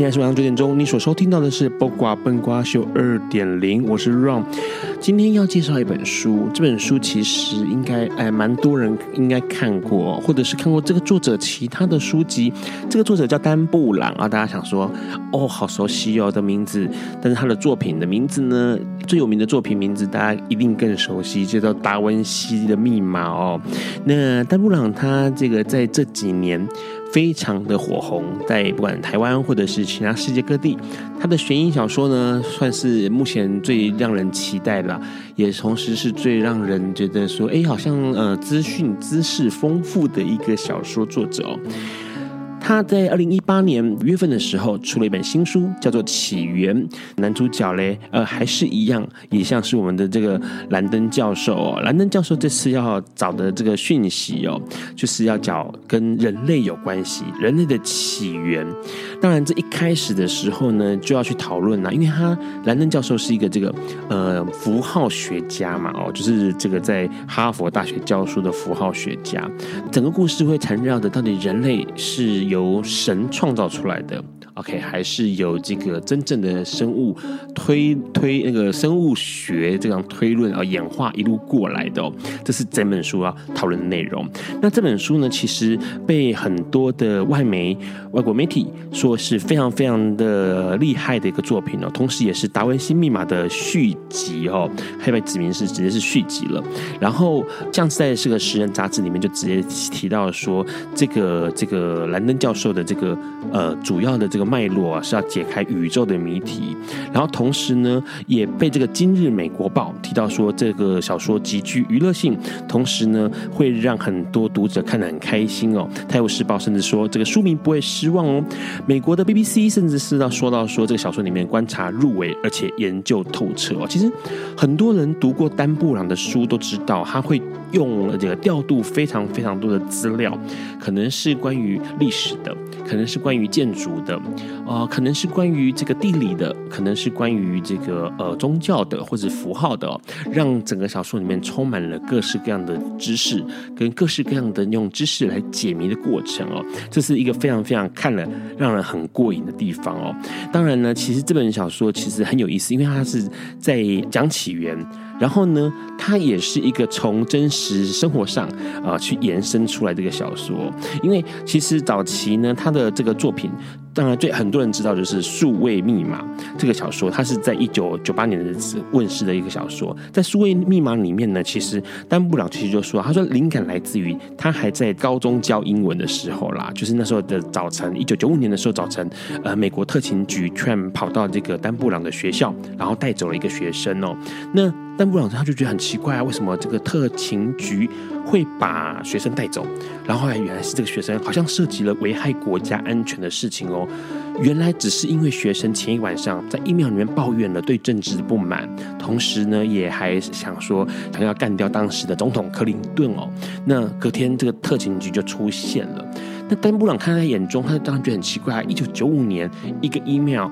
现在是晚上九点钟。你所收听到的是《播瓜笨瓜秀二点零》，我是 Ron。今天要介绍一本书，这本书其实应该哎蛮多人应该看过，或者是看过这个作者其他的书籍。这个作者叫丹布朗啊，大家想说哦，好熟悉哦的名字，但是他的作品的名字呢，最有名的作品名字大家一定更熟悉，就叫《达文西的密码》哦。那丹布朗他这个在这几年。非常的火红，在不管台湾或者是其他世界各地，他的悬疑小说呢，算是目前最让人期待的，也同时是最让人觉得说，哎，好像呃资讯知识丰富的一个小说作者哦。他在二零一八年五月份的时候出了一本新书，叫做《起源》。男主角嘞，呃，还是一样，也像是我们的这个兰登教授哦。兰登教授这次要找的这个讯息哦，就是要找跟人类有关系，人类的起源。当然，这一开始的时候呢，就要去讨论啦，因为他兰登教授是一个这个呃符号学家嘛，哦，就是这个在哈佛大学教书的符号学家。整个故事会缠绕的，到底人类是有由神创造出来的。OK，还是有这个真正的生物推推那个生物学这样推论啊，演化一路过来的哦，这是这本书要讨论的内容。那这本书呢，其实被很多的外媒、外国媒体说是非常非常的厉害的一个作品哦，同时也是《达文西密码》的续集哦，黑白指明是直接是续集了。然后像是在这个《时人》杂志里面就直接提到说，这个这个兰登教授的这个呃主要的这个。脉络啊，是要解开宇宙的谜题，然后同时呢，也被这个《今日美国报》提到说，这个小说极具娱乐性，同时呢，会让很多读者看得很开心哦。《泰晤士报》甚至说，这个书迷不会失望哦。美国的 BBC 甚至是要说到说，这个小说里面观察入微，而且研究透彻哦。其实很多人读过丹布朗的书都知道，他会用了这个调度非常非常多的资料，可能是关于历史的，可能是关于建筑的。呃，可能是关于这个地理的，可能是关于这个呃宗教的或者符号的，哦，让整个小说里面充满了各式各样的知识，跟各式各样的用知识来解谜的过程哦，这是一个非常非常看了让人很过瘾的地方哦。当然呢，其实这本小说其实很有意思，因为它是在讲起源。然后呢，它也是一个从真实生活上啊、去延伸出来的一个小说。因为其实早期呢，他的这个作品，当然最很多人知道就是《数位密码》这个小说，它是在一九九八年的问世的一个小说。在《数位密码》里面呢，其实丹布朗其实就说，他说灵感来自于他还在高中教英文的时候啦，就是那时候的早晨，一九九五年的时候早晨，呃，美国特勤局突然跑到这个丹布朗的学校，然后带走了一个学生哦，那。丹布朗他就觉得很奇怪啊，为什么这个特勤局会把学生带走？然后后来原来是这个学生好像涉及了危害国家安全的事情哦。原来只是因为学生前一晚上在 email 里面抱怨了对政治的不满，同时呢也还想说想要干掉当时的总统克林顿哦。那隔天这个特勤局就出现了。那丹布朗看在眼中，他当然觉得很奇怪啊，一九九五年一个 email。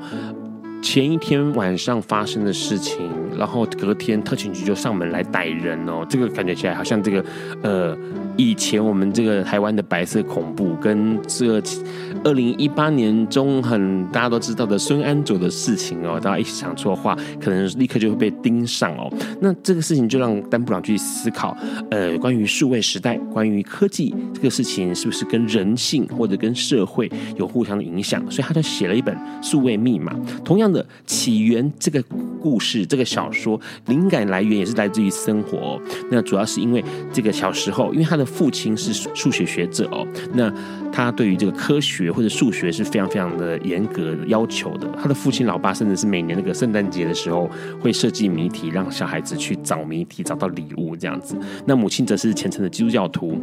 前一天晚上发生的事情，然后隔天特勤局就上门来逮人哦，这个感觉起来好像这个呃。以前我们这个台湾的白色恐怖，跟这二零一八年中很大家都知道的孙安佐的事情哦，大家一起想错话，可能立刻就会被盯上哦。那这个事情就让丹布朗去思考，呃，关于数位时代，关于科技这个事情，是不是跟人性或者跟社会有互相的影响？所以他就写了一本《数位密码》。同样的，起源这个故事，这个小说灵感来源也是来自于生活。那主要是因为这个小时候，因为他的父亲是数学学者哦，那他对于这个科学或者数学是非常非常的严格要求的。他的父亲、老爸甚至是每年那个圣诞节的时候会设计谜题，让小孩子去找谜题，找到礼物这样子。那母亲则是虔诚的基督教徒，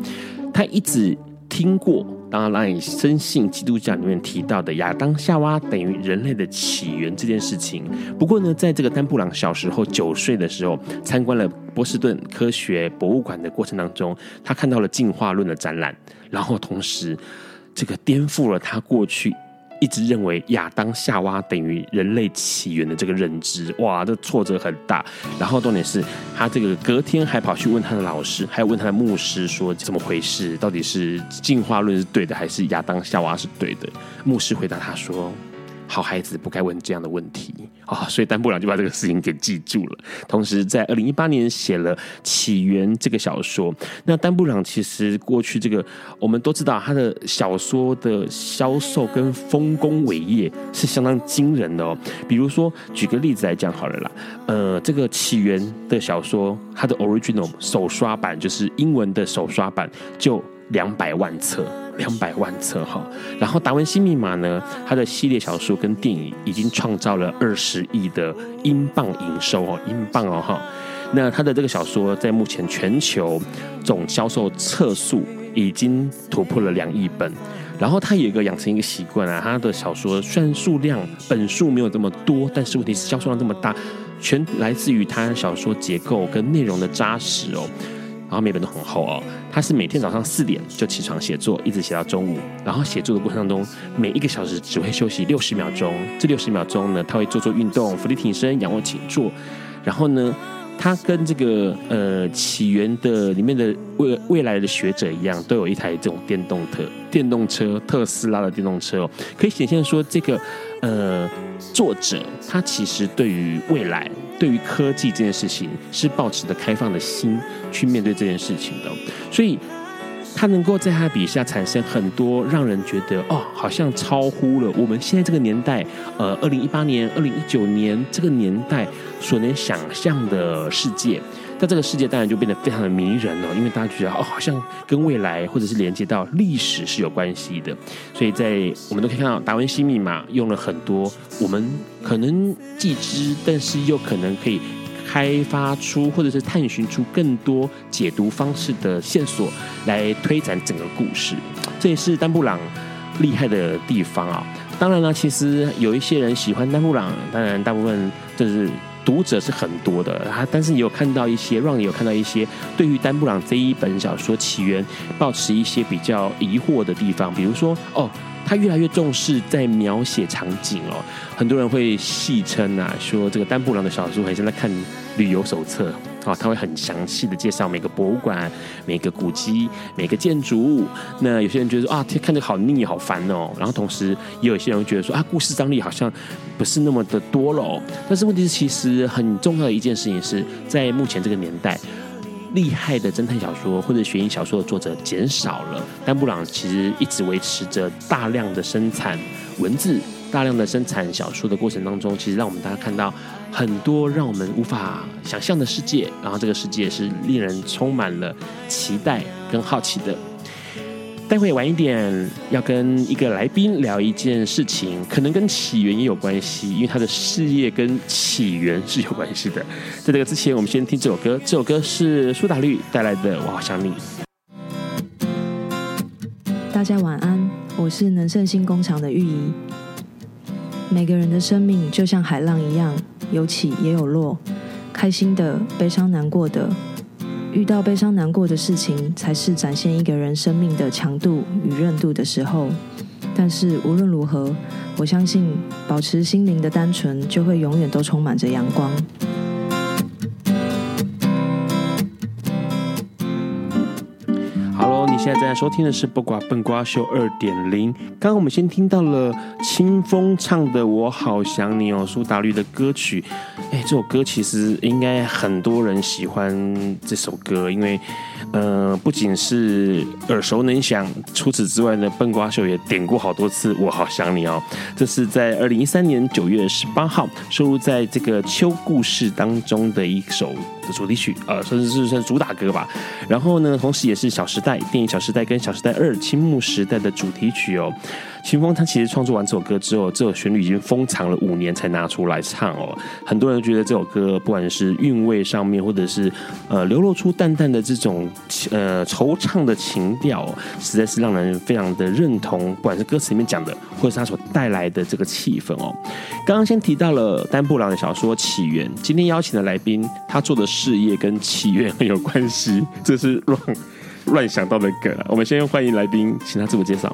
他一直。听过，当然让你深信基督教里面提到的亚当夏娃等于人类的起源这件事情。不过呢，在这个丹布朗小时候九岁的时候，参观了波士顿科学博物馆的过程当中，他看到了进化论的展览，然后同时这个颠覆了他过去。一直认为亚当夏娃等于人类起源的这个认知，哇，这挫折很大。然后重点是他这个隔天还跑去问他的老师，还有问他的牧师说怎么回事，到底是进化论是对的，还是亚当夏娃是对的？牧师回答他说。好孩子不该问这样的问题啊、所以丹布朗就把这个事情给记住了。同时，在二零一八年写了《起源》这个小说。那丹布朗其实过去这个我们都知道，他的小说的销售跟丰功伟业是相当惊人的哦。比如说，举个例子来讲好了啦，呃，这个《起源》的小说，它的 original 手刷版就是英文的手刷版，就两百万册。两百万册哈，然后《达文西密码》呢，它的系列小说跟电影已经创造了二十亿的英镑营收哦，英镑哦哈。那他的这个小说在目前全球总销售册数已经突破了两亿本。然后他有一个养成一个习惯啊，他的小说虽然数量本数没有这么多，但是问题是销售量这么大，全来自于他小说结构跟内容的扎实哦。然后每本都很厚哦，他是每天早上四点就起床写作，一直写到中午。然后写作的过程当中，每一个小时只会休息六十秒钟。这六十秒钟呢，他会做做运动，伏地挺身、仰卧起坐。然后呢，他跟这个呃起源的里面的未未来的学者一样，都有一台这种电动车电动车，特斯拉的电动车哦，可以显现说这个呃作者他其实对于未来。对于科技这件事情，是抱持着开放的心去面对这件事情的，所以他能够在他笔下产生很多让人觉得哦，好像超乎了我们现在这个年代，呃，二零一八年、二零一九年这个年代所能想象的世界。在这个世界当然就变得非常的迷人了，因为大家觉得哦，好像跟未来或者是连接到历史是有关系的。所以在我们都可以看到《达文西密码》用了很多我们可能既知，但是又可能可以开发出或者是探寻出更多解读方式的线索，来推展整个故事。这也是丹布朗厉害的地方啊！当然呢，其实有一些人喜欢丹布朗，当然大部分就是。读者是很多的，他但是你有看到一些，让你有看到一些对于丹布朗这一本小说起源，抱持一些比较疑惑的地方，比如说哦，他越来越重视在描写场景哦，很多人会戏称啊，说这个丹布朗的小说很像在看旅游手册。啊，他会很详细的介绍每个博物馆、每个古迹、每个建筑物。那有些人觉得说啊，看着好腻、好烦哦。然后同时也有些人觉得说啊，故事张力好像不是那么的多了。但是问题是，其实很重要的一件事情是在目前这个年代，厉害的侦探小说或者悬疑小说的作者减少了。但布朗其实一直维持着大量的生产文字。大量的生产小说的过程当中，其实让我们大家看到很多让我们无法想象的世界，然后这个世界是令人充满了期待跟好奇的。待会晚一点要跟一个来宾聊一件事情，可能跟起源也有关系，因为他的事业跟起源是有关系的。在这个之前，我们先听这首歌，这首歌是苏打绿带来的《我好想你》。大家晚安，我是能盛星工厂的玉怡。每个人的生命就像海浪一样，有起也有落，开心的、悲伤难过的，遇到悲伤难过的事情，才是展现一个人生命的强度与韧度的时候。但是无论如何，我相信保持心灵的单纯，就会永远都充满着阳光。你现在正在收听的是《不瓜笨瓜秀》二点零。刚刚我们先听到了清风唱的《我好想你》哦，苏打绿的歌曲。哎，这首歌其实应该很多人喜欢这首歌，因为呃，不仅是耳熟能详，除此之外呢，笨瓜秀也点过好多次《我好想你》哦。这是在二零一三年九月十八号收录在这个《秋故事》当中的一首的主题曲，呃，算是算是主打歌吧。然后呢，同时也是《小时代》电影《小时代》跟《小时代二》青木时代的主题曲哦。秦峰他其实创作完这首歌之后，这首旋律已经封藏了五年才拿出来唱哦。很多人觉得这首歌不管是韵味上面，或者是呃流露出淡淡的这种呃惆怅的情调，实在是让人非常的认同。不管是歌词里面讲的，或者是他所带来的这个气氛哦。刚刚先提到了丹布朗的小说《起源》，今天邀请的来宾，他做的事业跟起源很有关系，这是乱乱想到的梗。我们先欢迎来宾，请他自我介绍。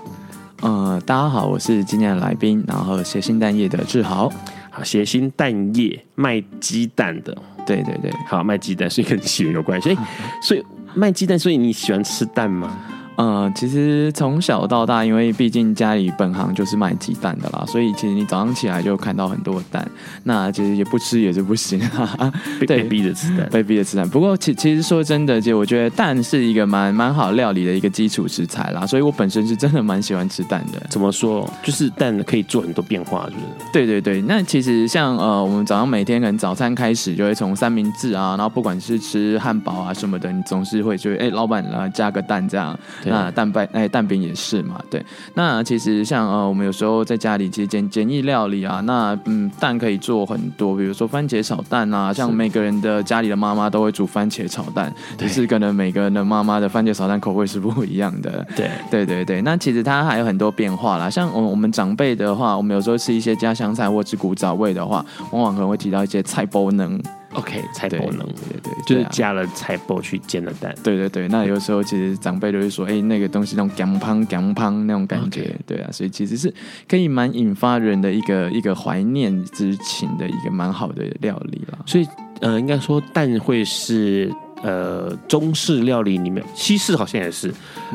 呃，大家好，我是今天的来宾，然后谐星蛋液的志豪。好，谐星蛋液卖鸡蛋的，对对对，好卖鸡蛋，所以跟起源有关系。所以，所以卖鸡蛋，所以你喜欢吃蛋吗？呃，其实从小到大，因为毕竟家里本行就是卖鸡蛋的啦，所以其实你早上起来就看到很多蛋，那其实也不吃也是不行，哈哈，被逼着吃蛋，被逼着吃蛋。不过其其实说真的，就我觉得蛋是一个蛮蛮好料理的一个基础食材啦，所以我本身是真的蛮喜欢吃蛋的。怎么说？就是蛋可以做很多变化，是不是？对对对。那其实像呃，我们早上每天可能早餐开始就会从三明治啊，然后不管是吃汉堡啊什么的，你总是会觉得哎，老板啊加个蛋这样。那蛋白哎，蛋饼也是嘛，对。那其实像呃，我们有时候在家里其实简简易料理啊，那嗯，蛋可以做很多，比如说番茄炒蛋啊，像每个人的家里的妈妈都会煮番茄炒蛋，只是可能每个人的妈妈的番茄炒蛋口味是不一样的。对对对对，那其实它还有很多变化啦，像我我们长辈的话，我们有时候吃一些家乡菜或者古早味的话，往往可能会提到一些菜包能。OK，菜包能，对对对，就是加了菜包去煎的蛋。对对对，那有时候其实长辈都会说，哎，那个东西那种姜胖姜胖那种感觉，okay. 对啊，所以其实是可以蛮引发人的一个一个怀念之情的一个蛮好的料理了。所以呃，应该说蛋会是呃中式料理里面，西式好像也是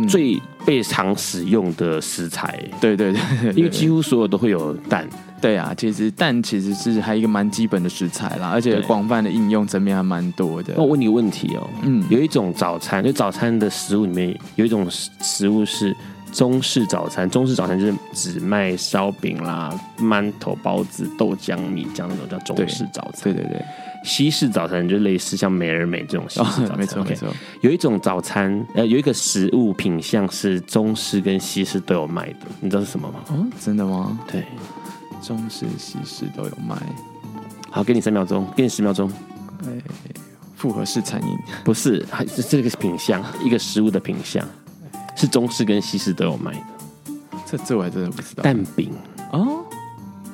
最被常使用的食材。嗯、对，对，对因为几乎所有都会有蛋。对啊，其实蛋其实是还有一个蛮基本的食材啦，而且广泛的应用层面还蛮多的。那我问你个问题哦，嗯，有一种早餐，就早餐的食物里面有一种食物是中式早餐，中式早餐就是只卖烧饼啦、馒头、包子、豆浆、米浆那种叫中式早餐。对对对，西式早餐就类似像美而美这种西式早餐。哦、没错、没错，有一种早餐，呃，有一个食物品相是中式跟西式都有卖的，你知道是什么吗？哦，真的吗？对。中式、西式都有卖。好，给你三秒钟，给你十秒钟。哎，复合式餐饮不是，还是这个品相，一个食物的品相，是中式跟西式都有卖的。这这我还真的不知道。蛋饼哦，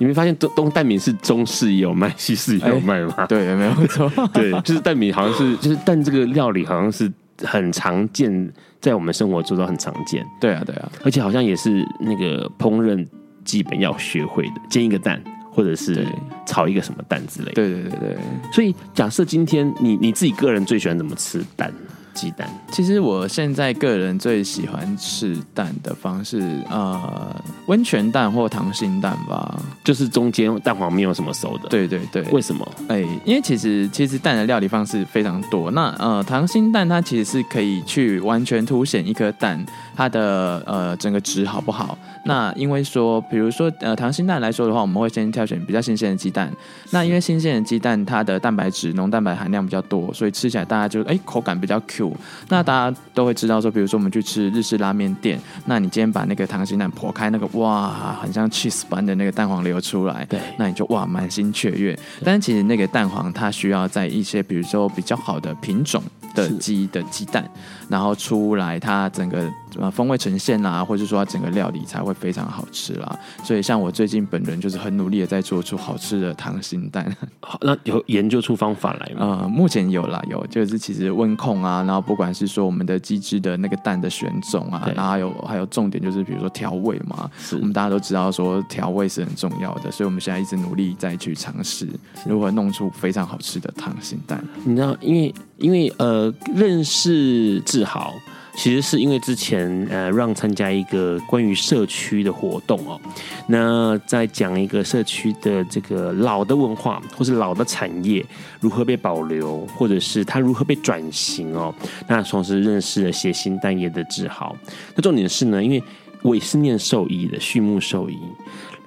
你没发现东东蛋饼是中式也有卖，西式也有卖吗？对，没有错。对，就是蛋饼，好像是就是蛋这个料理，好像是很常见，在我们生活中都很常见。对啊，对啊，而且好像也是那个烹饪。基本要学会的，煎一个蛋，或者是炒一个什么蛋之类的。对对对对。所以假设今天你你自己个人最喜欢怎么吃蛋？鸡蛋，其实我现在个人最喜欢吃蛋的方式，呃，温泉蛋或溏心蛋吧，就是中间蛋黄没有什么熟的。对对对，为什么？哎，因为其实其实蛋的料理方式非常多。那呃，溏心蛋它其实是可以去完全凸显一颗蛋它的呃整个质好不好。那因为说，比如说呃溏心蛋来说的话，我们会先挑选比较新鲜的鸡蛋。那因为新鲜的鸡蛋它的蛋白质浓蛋白含量比较多，所以吃起来大家就哎口感比较 Q。那大家都会知道说，比如说我们去吃日式拉面店，那你今天把那个溏心蛋剖开，那个哇，很像 cheese 般的那个蛋黄流出来，对，那你就哇满心雀跃。但是其实那个蛋黄它需要在一些比如说比较好的品种的鸡的鸡蛋，然后出来它整个。呃，风味呈现啦，或者说它整个料理才会非常好吃啦。所以像我最近本人就是很努力的在做出好吃的溏心蛋。好，那有研究出方法来吗？呃，目前有啦，有就是其实温控啊，然后不管是说我们的鸡汁的那个蛋的选种啊，然后还有还有重点就是比如说调味嘛，我们大家都知道说调味是很重要的，所以我们现在一直努力再去尝试如何弄出非常好吃的溏心蛋。你知道，因为因为呃，认识志豪。其实是因为之前呃让参加一个关于社区的活动哦，那在讲一个社区的这个老的文化或是老的产业如何被保留，或者是它如何被转型哦。那同时认识了写新蛋业的志豪。那重点是呢，因为我也是念兽医的，畜牧兽医。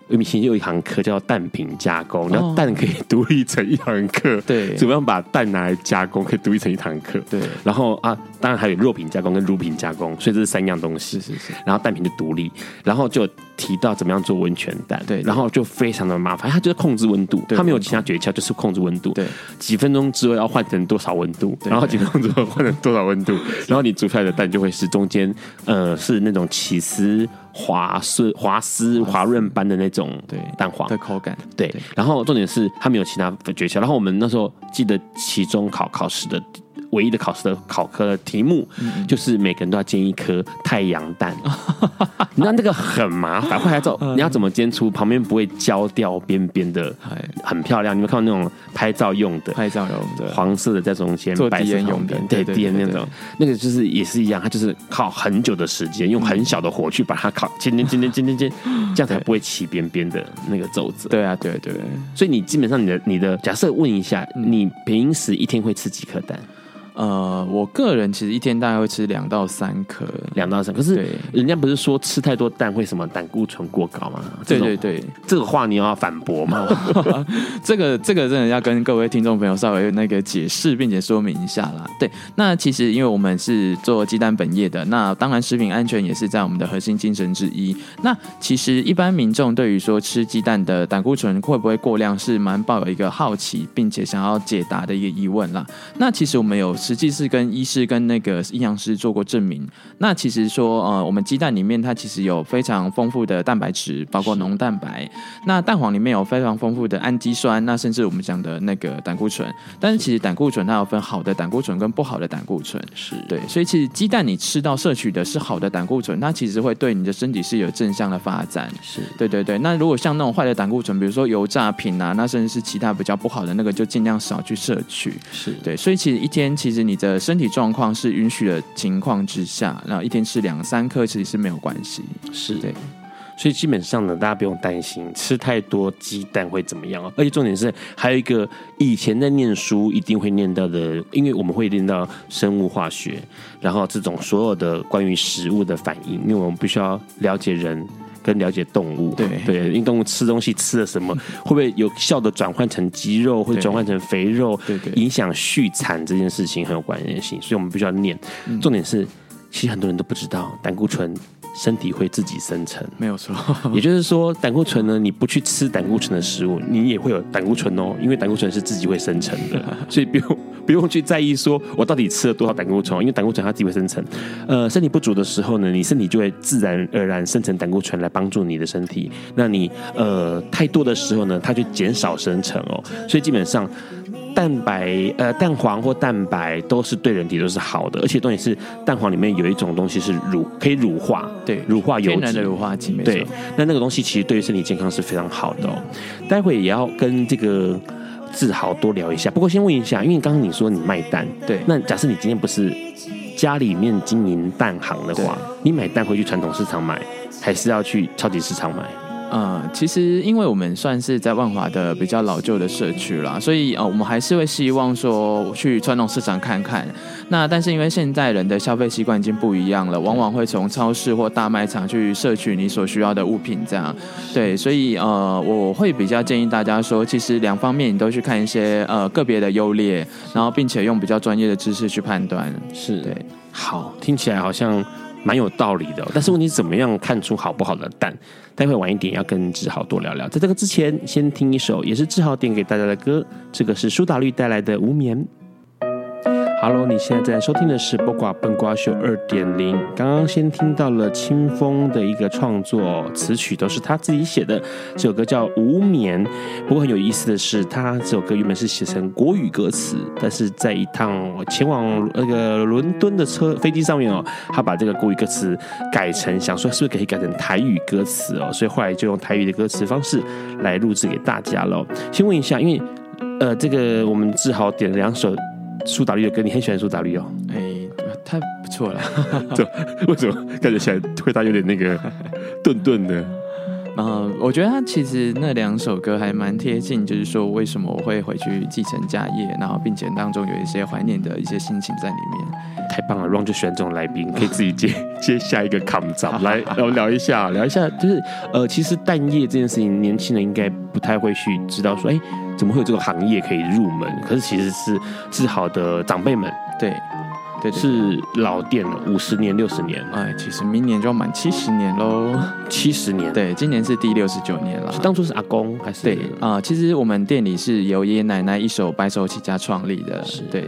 我们以前有一堂课叫蛋品加工，然后蛋可以 独立成一堂课。对，怎么样把蛋拿来加工，可以独立成一堂课。对，然后啊，当然还有肉品加工跟乳品加工，所以这是三样东西。是是是。然后蛋品就独立，然后就提到怎么样做温泉蛋。对，然后就非常的麻烦，它就是控制温度，它没有其他诀窍，就是控制温度。对，几分钟之后要换成多少温度，然后几分钟之后换成多少温度，然后你煮出来的蛋就会是中间呃是那种起司。滑顺、滑丝、滑润般的那种蛋黄的口感，对。然后重点是它没有其他的诀窍。然后我们那时候记得期中考考试的。唯一的考试的考科的题目，就是每个人都要煎一颗太阳蛋，那那个很麻烦。后来之后，你要怎么煎出旁边不会焦掉边边的，很漂亮？你们看到那种拍照用的，拍照用的黄色的在中间，白色用的，对，D N 那种，那个就是也是一样，它就是靠很久的时间，用很小的火去把它烤，煎煎煎煎煎煎煎，这样才不会起边边的那个皱褶。对啊，对对。所以你基本上你的你的假设问一下，你平时一天会吃几颗蛋？呃，我个人其实一天大概会吃两到三颗，两到三。可是人家不是说吃太多蛋会什么胆固醇过高吗？对对对，这个话你要反驳吗？这个这个真的要跟各位听众朋友稍微那个解释并且说明一下啦。对，那其实因为我们是做鸡蛋本业的，那当然食品安全也是在我们的核心精神之一。那其实一般民众对于说吃鸡蛋的胆固醇会不会过量，是蛮抱有一个好奇并且想要解答的一个疑问啦。那其实我们有。实际是跟医师跟那个营养师做过证明。那其实说，呃，我们鸡蛋里面它其实有非常丰富的蛋白质，包括浓蛋白。那蛋黄里面有非常丰富的氨基酸，那甚至我们讲的那个胆固醇。但是其实胆固醇它有分好的胆固醇跟不好的胆固醇。是对，所以其实鸡蛋你吃到摄取的是好的胆固醇，它其实会对你的身体是有正向的发展。是对对对。那如果像那种坏的胆固醇，比如说油炸品啊，那甚至是其他比较不好的那个，就尽量少去摄取。是对，所以其实一天其实。其实你的身体状况是允许的情况之下，然后一天吃两三颗其实是没有关系，是对，所以基本上呢，大家不用担心吃太多鸡蛋会怎么样。而且重点是还有一个以前在念书一定会念到的，因为我们会念到生物化学，然后这种所有的关于食物的反应，因为我们必须要了解人。跟了解动物，对。对，因为动物吃东西吃了什么，会不会有效的转换成肌肉，会转换成肥肉，对对，影响畜产这件事情很有关联性，所以我们必须要念。重点是，其实很多人都不知道胆固醇。身体会自己生成，没有错。也就是说，胆固醇呢，你不去吃胆固醇的食物，你也会有胆固醇哦。因为胆固醇是自己会生成的，所以不用不用去在意说我到底吃了多少胆固醇，因为胆固醇它自己会生成。呃，身体不足的时候呢，你身体就会自然而然生成胆固醇来帮助你的身体。那你呃太多的时候呢，它就减少生成哦。所以基本上。蛋白呃，蛋黄或蛋白都是对人体都是好的，而且重点是蛋黄里面有一种东西是乳，可以乳化，对，乳化油脂，的乳化剂，对，那那个东西其实对于身体健康是非常好的哦。待会也要跟这个志豪多聊一下，不过先问一下，因为刚刚你说你卖蛋，对，那假设你今天不是家里面经营蛋行的话，你买蛋回去传统市场买，还是要去超级市场买？嗯，其实因为我们算是在万华的比较老旧的社区啦，所以呃，我们还是会希望说去传统市场看看。那但是因为现在人的消费习惯已经不一样了，往往会从超市或大卖场去摄取你所需要的物品，这样。对，所以呃，我会比较建议大家说，其实两方面你都去看一些呃个别的优劣，然后并且用比较专业的知识去判断。是对，好，听起来好像。蛮有道理的，但是问题是怎么样看出好不好的蛋？待会晚一点要跟志豪多聊聊。在这个之前，先听一首也是志豪点给大家的歌，这个是苏打绿带来的《无眠》。Hello，你现在在收听的是《不瓜笨瓜秀》二点零。刚刚先听到了清风的一个创作，词曲都是他自己写的。这首歌叫《无眠》。不过很有意思的是，他这首歌原本是写成国语歌词，但是在一趟前往那个伦敦的车飞机上面哦，他把这个国语歌词改成，想说是不是可以改成台语歌词哦，所以后来就用台语的歌词方式来录制给大家喽。先问一下，因为呃，这个我们志豪点了两首。苏打绿的歌，你很喜欢苏打绿哦？哎，太不错了。这为什么感觉起来回答有点那个顿顿的？嗯，我觉得他其实那两首歌还蛮贴近，就是说为什么我会回去继承家业，然后并且当中有一些怀念的一些心情在里面。太棒了，Ron 就喜欢这种来宾，可以自己接 接下一个 come 长来，然后聊一下，聊一下，就是呃，其实蛋业这件事情，年轻人应该不太会去知道说，哎，怎么会有这个行业可以入门？可是其实是自豪的长辈们，对。对对对，是老店了，五十年、六十年。哎，其实明年就要满七十年喽，七十年。对，今年是第六十九年了。当初是阿公还是？对啊、呃，其实我们店里是由爷爷奶奶一手白手起家创立的，是对。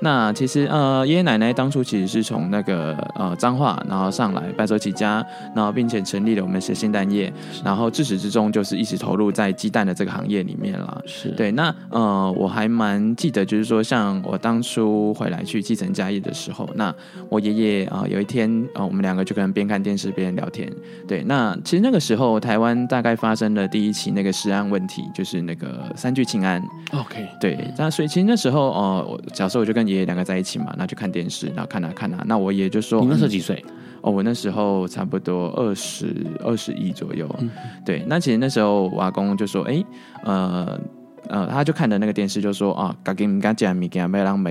那其实呃，爷爷奶奶当初其实是从那个呃彰化，然后上来白手起家，然后并且成立了我们写信蛋业，然后自始至终就是一直投入在鸡蛋的这个行业里面了。是对。那呃，我还蛮记得，就是说像我当初回来去继承家业的时候，那我爷爷啊、呃、有一天啊、呃，我们两个就可能边看电视边聊天。对。那其实那个时候台湾大概发生了第一起那个食安问题，就是那个三聚氰胺。OK。对。那所以其实那时候哦、呃，假设我就跟爷爷两个在一起嘛，那就看电视，然后看哪、啊、看哪、啊。那我爷就说：“你那时候几岁？”哦，我那时候差不多二十二十一左右。嗯、对，那其实那时候我阿公就说：“哎，呃呃，他就看的那个电视，就说啊，赶紧赶紧米给阿郎。”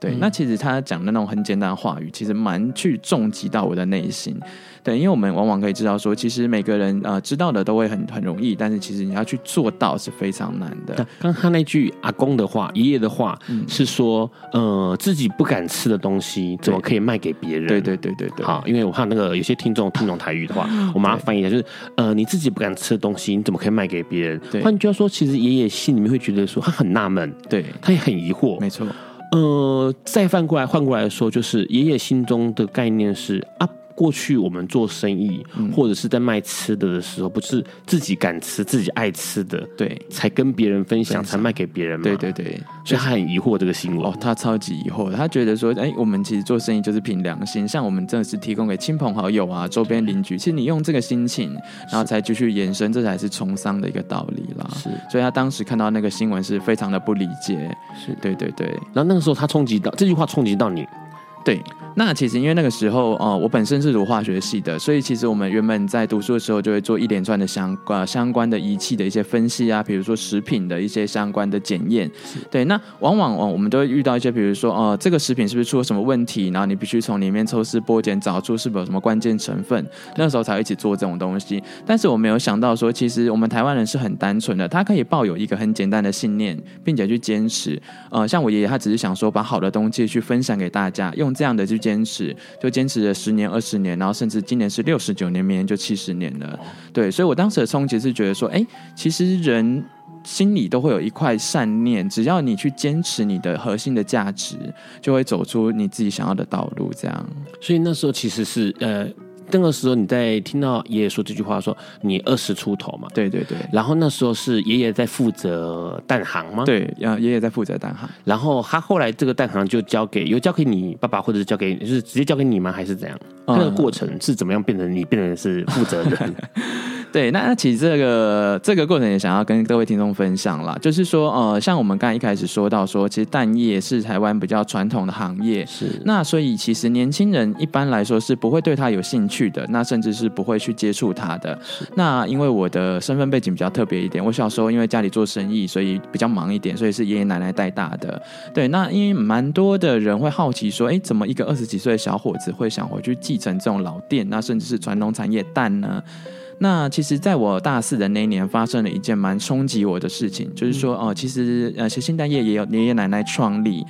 对，嗯、那其实他讲的那种很简单的话语，其实蛮去重击到我的内心。对，因为我们往往可以知道说，其实每个人呃知道的都会很很容易，但是其实你要去做到是非常难的。刚刚他那句阿公的话、爷爷的话、嗯、是说，呃，自己不敢吃的东西怎么可以卖给别人？对对对对对。好，因为我怕那个有些听众 听懂台语的话，我马上翻译一下，就是呃，你自己不敢吃的东西，你怎么可以卖给别人？对。换句话说，其实爷爷心里面会觉得说，他很纳闷，对，他也很疑惑，没错。呃，再翻过来换过来说，就是爷爷心中的概念是啊。过去我们做生意，或者是在卖吃的的时候，不是自己敢吃、自己爱吃的，对，才跟别人分享，才卖给别人嘛。对对对，所以他很疑惑这个新闻。哦，他超级疑惑，他觉得说，哎，我们其实做生意就是凭良心，像我们真的是提供给亲朋好友啊、周边邻居，其实你用这个心情，然后才继续延伸，这才是从商的一个道理啦。是，所以他当时看到那个新闻是非常的不理解。是。对对对，然后那个时候他冲击到这句话，冲击到你。对，那其实因为那个时候，哦、呃，我本身是读化学系的，所以其实我们原本在读书的时候就会做一连串的相关相关的仪器的一些分析啊，比如说食品的一些相关的检验。对，那往往哦，我们都会遇到一些，比如说哦、呃，这个食品是不是出了什么问题，然后你必须从里面抽丝剥茧，找出是不是有什么关键成分，那时候才会一起做这种东西。但是我没有想到说，其实我们台湾人是很单纯的，他可以抱有一个很简单的信念，并且去坚持。呃，像我爷爷，他只是想说把好的东西去分享给大家，用。这样的去坚持，就坚持了十年、二十年，然后甚至今年是六十九年，明年就七十年了。对，所以我当时的冲击是觉得说，哎，其实人心里都会有一块善念，只要你去坚持你的核心的价值，就会走出你自己想要的道路。这样，所以那时候其实是呃。那个时候你在听到爷爷说这句话，说你二十出头嘛？对对对。然后那时候是爷爷在负责蛋行吗？对，然后爷爷在负责蛋行。然后他后来这个蛋行就交给，有交给你爸爸，或者是交给，就是直接交给你吗？还是怎样？那个过程是怎么样变成你变成是负责人？对，那那其实这个这个过程也想要跟各位听众分享啦，就是说，呃，像我们刚才一开始说到说，其实蛋业是台湾比较传统的行业，是那所以其实年轻人一般来说是不会对它有兴趣的，那甚至是不会去接触它的。那因为我的身份背景比较特别一点，我小时候因为家里做生意，所以比较忙一点，所以是爷爷奶奶带大的。对，那因为蛮多的人会好奇说，哎，怎么一个二十几岁的小伙子会想回去继承这种老店，那甚至是传统产业蛋呢？那其实，在我大四的那一年，发生了一件蛮冲击我的事情，就是说，哦，其实呃，写信蛋业也有爷爷奶奶创立。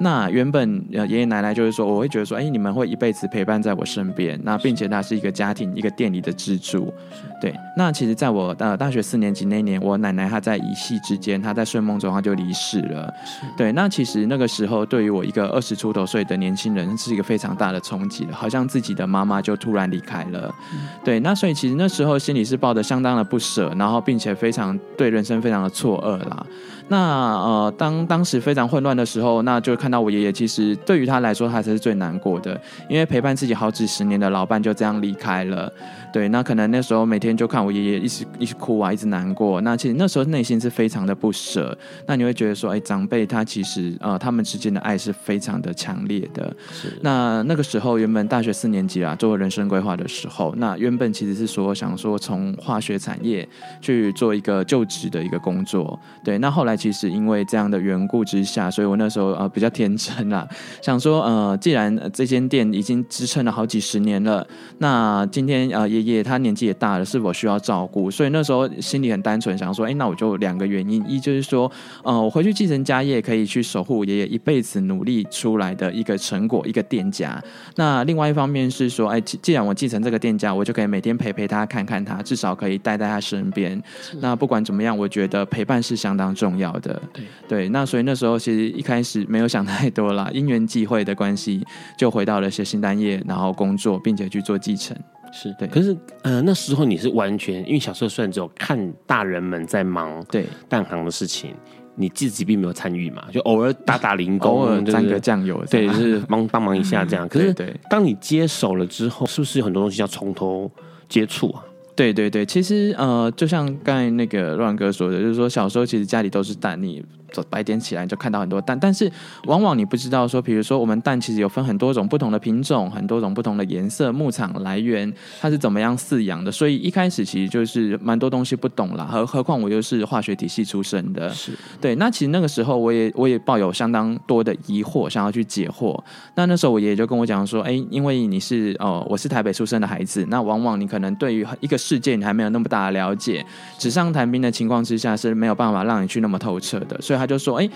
那原本呃，爷爷奶奶就是说，我会觉得说，哎，你们会一辈子陪伴在我身边，那并且他是一个家庭，一个店里的支柱。是。对。那其实，在我呃大学四年级那一年，我奶奶她在一夕之间，她在睡梦中她就离世了。对。那其实那个时候，对于我一个二十出头岁的年轻人，是一个非常大的冲击了，好像自己的妈妈就突然离开了。嗯。对。那所以其实那时候。候心里是抱着相当的不舍，然后并且非常对人生非常的错愕啦。那呃，当当时非常混乱的时候，那就看到我爷爷，其实对于他来说，他才是最难过的，因为陪伴自己好几十年的老伴就这样离开了。对，那可能那时候每天就看我爷爷一直一直哭啊，一直难过。那其实那时候内心是非常的不舍。那你会觉得说，哎，长辈他其实呃，他们之间的爱是非常的强烈的。是。那那个时候，原本大学四年级啊，做人生规划的时候，那原本其实是说想说从化学产业去做一个就职的一个工作。对，那后来其实因为这样的缘故之下，所以我那时候呃比较天真啦，想说呃，既然这间店已经支撑了好几十年了，那今天呃。爷爷他年纪也大了，是否需要照顾？所以那时候心里很单纯，想说：哎，那我就两个原因，一就是说，呃，我回去继承家业，可以去守护爷爷一辈子努力出来的一个成果，一个店家。那另外一方面是说，哎，既然我继承这个店家，我就可以每天陪陪他，看看他，至少可以待在他身边。那不管怎么样，我觉得陪伴是相当重要的。对对，那所以那时候其实一开始没有想太多啦，因缘际会的关系，就回到了写新单业，然后工作，并且去做继承。是对，可是呃那时候你是完全因为小时候虽然只有看大人们在忙对蛋行的事情，你自己并没有参与嘛，就偶尔打打零工，偶尔沾个酱油，对，就是帮帮忙一下这样。可是对，当你接手了之后，是不是有很多东西要从头接触啊？对对对，其实呃，就像刚才那个乱哥说的，就是说小时候其实家里都是蛋，你。白天起来就看到很多蛋，但是往往你不知道说，比如说我们蛋其实有分很多种不同的品种，很多种不同的颜色，牧场来源它是怎么样饲养的，所以一开始其实就是蛮多东西不懂啦。何何况我又是化学体系出身的，是对。那其实那个时候我也我也抱有相当多的疑惑，想要去解惑。那那时候我爷爷就跟我讲说，哎，因为你是哦，我是台北出生的孩子，那往往你可能对于一个世界你还没有那么大的了解，纸上谈兵的情况之下是没有办法让你去那么透彻的，所以。他就说：“哎，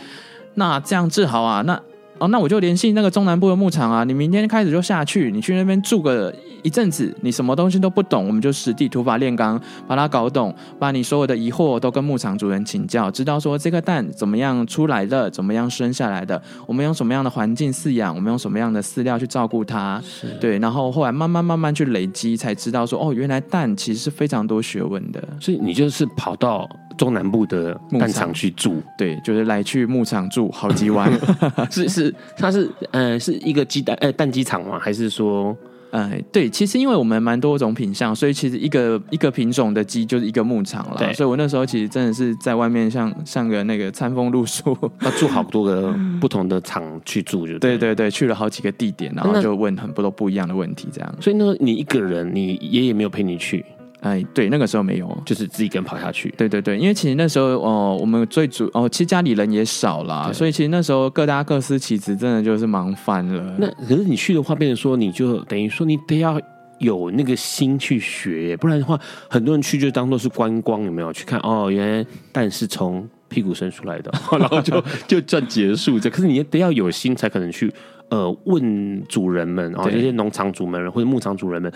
那这样治好啊？那哦，那我就联系那个中南部的牧场啊。你明天开始就下去，你去那边住个一阵子。你什么东西都不懂，我们就实地土法炼钢，把它搞懂，把你所有的疑惑都跟牧场主人请教，知道说这个蛋怎么样出来的，怎么样生下来的，我们用什么样的环境饲养，我们用什么样的饲料去照顾它。对，然后后来慢慢慢慢去累积，才知道说哦，原来蛋其实是非常多学问的。所以你就是跑到。”中南部的牧场去住，对，就是来去牧场住好几晚，是是，它是呃是一个鸡蛋呃蛋鸡场吗？还是说，呃对，其实因为我们蛮多种品相，所以其实一个一个品种的鸡就是一个牧场了。所以我那时候其实真的是在外面像像个那个餐风露宿，要住好多个 不同的场去住，就对，对对对，去了好几个地点，然后就问很多不一样的问题，这样。所以那个你一个人，你爷爷没有陪你去。哎，对，那个时候没有，就是自己跟跑下去。对对对，因为其实那时候哦，我们最主哦，其实家里人也少啦，所以其实那时候各大各司其职，真的就是忙翻了。那可是你去的话，变成说你就等于说你得要有那个心去学，不然的话，很多人去就当做是观光，有没有去看？哦，原来蛋是从屁股生出来的，然后就 就这结束这。可是你也得要有心，才可能去呃问主人们，然后这些农场主们或者牧场主人们。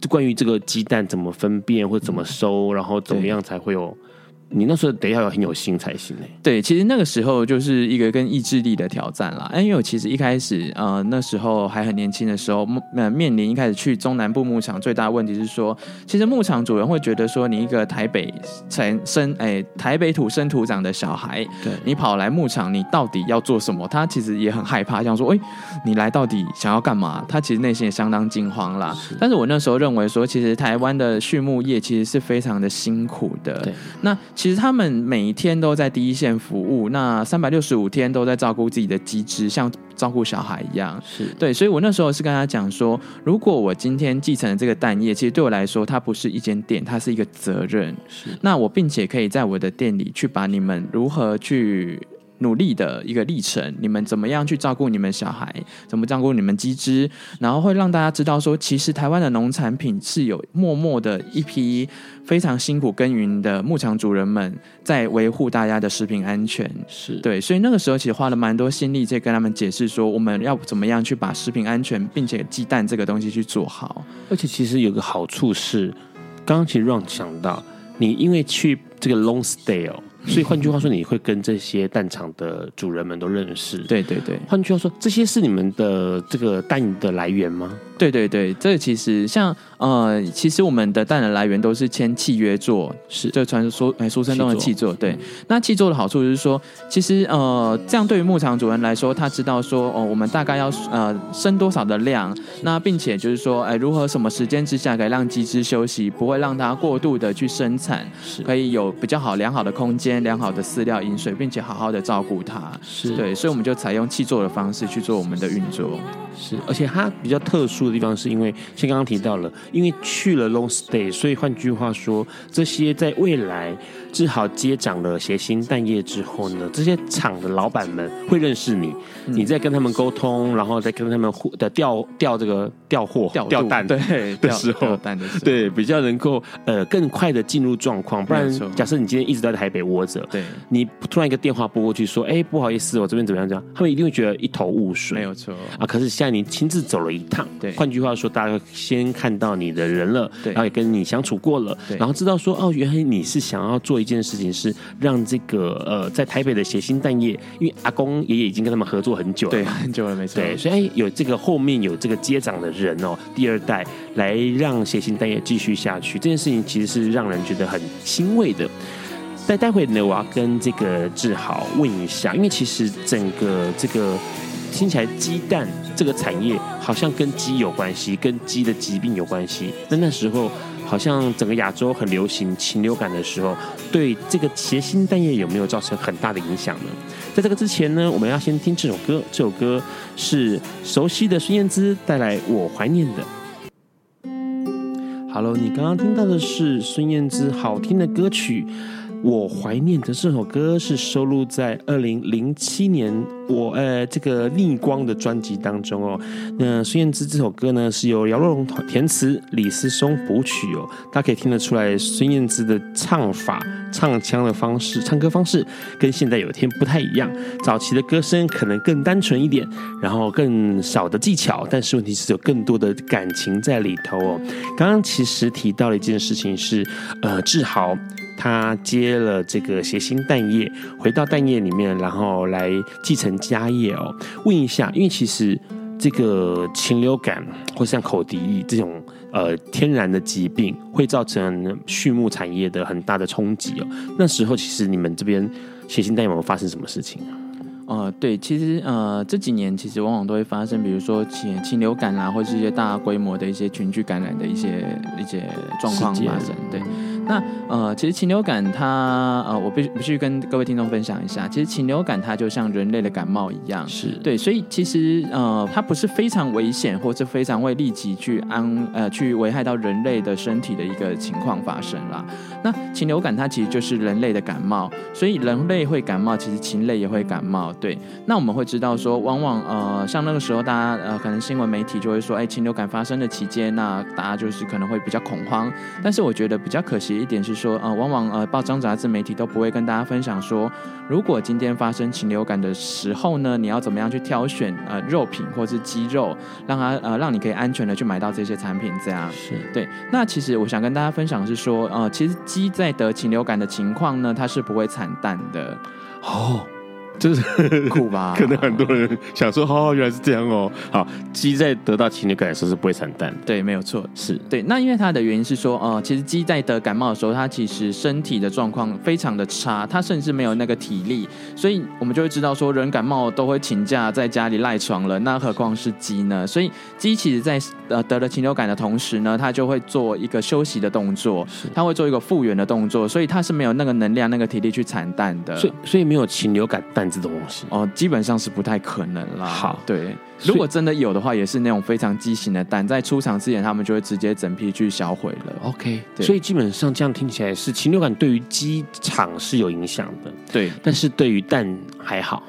就关于这个鸡蛋怎么分辨或者怎么收，然后怎么样才会有？你那时候得要有很有心才行嘞。对，其实那个时候就是一个跟意志力的挑战啦。因为我其实一开始呃那时候还很年轻的时候，面面临一开始去中南部牧场最大的问题是说，其实牧场主人会觉得说，你一个台北城生哎台北土生土长的小孩，对你跑来牧场，你到底要做什么？他其实也很害怕，想说，哎，你来到底想要干嘛？他其实内心也相当惊慌啦。是但是我那时候认为说，其实台湾的畜牧业其实是非常的辛苦的。对，那。其实他们每一天都在第一线服务，那三百六十五天都在照顾自己的机制，像照顾小孩一样。是对，所以我那时候是跟他讲说，如果我今天继承了这个蛋业，其实对我来说，它不是一间店，它是一个责任。是，那我并且可以在我的店里去把你们如何去。努力的一个历程，你们怎么样去照顾你们小孩？怎么照顾你们鸡只？然后会让大家知道说，其实台湾的农产品是有默默的一批非常辛苦耕耘的牧场主人们在维护大家的食品安全。是对，所以那个时候其实花了蛮多心力在跟他们解释说，我们要怎么样去把食品安全，并且鸡蛋这个东西去做好。而且其实有个好处是，刚刚其实让想到你，因为去这个 long stay 哦。所以换句话说，你会跟这些蛋场的主人们都认识。对对对。换句话说，这些是你们的这个蛋的来源吗？对对对，这个其实像呃，其实我们的蛋的来源都是签契约做，是这传说哎，苏生东的契作。对，嗯、那契作的好处就是说，其实呃，这样对于牧场主人来说，他知道说哦，我们大概要呃生多少的量，那并且就是说，哎，如何什么时间之下可以让鸡只休息，不会让它过度的去生产，是可以有比较好良好的空间、良好的饲料、饮水，并且好好的照顾它。是对，所以我们就采用契作的方式去做我们的运作。是，而且它比较特殊的地方，是因为像刚刚提到了，因为去了 long stay，所以换句话说，这些在未来志豪接掌了协兴蛋业之后呢，这些厂的老板们会认识你，嗯、你在跟他们沟通，然后再跟他们的调调这个调货调，调蛋对 的时候，对比较能够呃更快的进入状况。不然，假设你今天一直在台北窝着，对，你突然一个电话拨过去说，哎，不好意思，我这边怎么样这样，他们一定会觉得一头雾水。没有错。啊，可是现在你亲自走了一趟，对，换句话说，大家先看到你的人了，对，然后也跟你相处过了，对，然后知道说，哦，原来你是想要做一件事情，是让这个呃，在台北的协兴蛋业，因为阿公爷爷已经跟他们合作很久了，对，很久了，没错，对，所以有这个后面有这个接掌的人哦，第二代来让协兴蛋业继续下去，这件事情其实是让人觉得很欣慰的。但待会呢，我要跟这个志豪问一下，因为其实整个这个。听起来鸡蛋这个产业好像跟鸡有关系，跟鸡的疾病有关系。那那时候好像整个亚洲很流行禽流感的时候，对这个谐星蛋液有没有造成很大的影响呢？在这个之前呢，我们要先听这首歌。这首歌是熟悉的孙燕姿带来《我怀念的》。Hello，你刚刚听到的是孙燕姿好听的歌曲。我怀念的这首歌是收录在二零零七年我呃这个逆光的专辑当中哦。那孙燕姿这首歌呢是由姚若龙填词，李思松谱曲哦。大家可以听得出来，孙燕姿的唱法、唱腔的方式、唱歌方式跟现在有一天不太一样。早期的歌声可能更单纯一点，然后更少的技巧，但是问题是有更多的感情在里头哦。刚刚其实提到了一件事情是，呃，志豪。他接了这个协兴蛋液，回到蛋液里面，然后来继承家业哦。问一下，因为其实这个禽流感或像口蹄疫这种呃天然的疾病，会造成畜牧产业的很大的冲击哦。那时候其实你们这边协兴蛋有没有发生什么事情啊？呃，对，其实呃这几年其实往往都会发生，比如说禽禽流感啦，或是一些大规模的一些群聚感染的一些一些状况发生，对。那呃，其实禽流感它呃，我必须必须跟各位听众分享一下，其实禽流感它就像人类的感冒一样，是对，所以其实呃，它不是非常危险，或是非常会立即去安呃去危害到人类的身体的一个情况发生啦。那禽流感它其实就是人类的感冒，所以人类会感冒，其实禽类也会感冒。对，那我们会知道说，往往呃，像那个时候大家呃，可能新闻媒体就会说，哎，禽流感发生的期间，那大家就是可能会比较恐慌。但是我觉得比较可惜。一点是说，呃，往往呃，报章杂志媒体都不会跟大家分享说，如果今天发生禽流感的时候呢，你要怎么样去挑选呃肉品或是鸡肉，让它呃让你可以安全的去买到这些产品，这样是对。那其实我想跟大家分享的是说，呃，其实鸡在得禽流感的情况呢，它是不会产蛋的哦。就是苦吧？可能很多人想说，哦，原来是这样哦。好，鸡在得到禽流感的时候是不会产蛋。对，没有错，是对。那因为它的原因是说，呃，其实鸡在得感冒的时候，它其实身体的状况非常的差，它甚至没有那个体力，所以我们就会知道说，人感冒都会请假在家里赖床了，那何况是鸡呢？所以鸡其实在呃得了禽流感的同时呢，它就会做一个休息的动作，它会做一个复原的动作，所以它是没有那个能量、那个体力去产蛋的。所以，所以没有禽流感蛋。这种东西哦，基本上是不太可能啦。好，对，如果真的有的话，也是那种非常畸形的蛋，在出厂之前，他们就会直接整批去销毁了。OK，所以基本上这样听起来是禽流感对于鸡场是有影响的，对，但是对于蛋还好。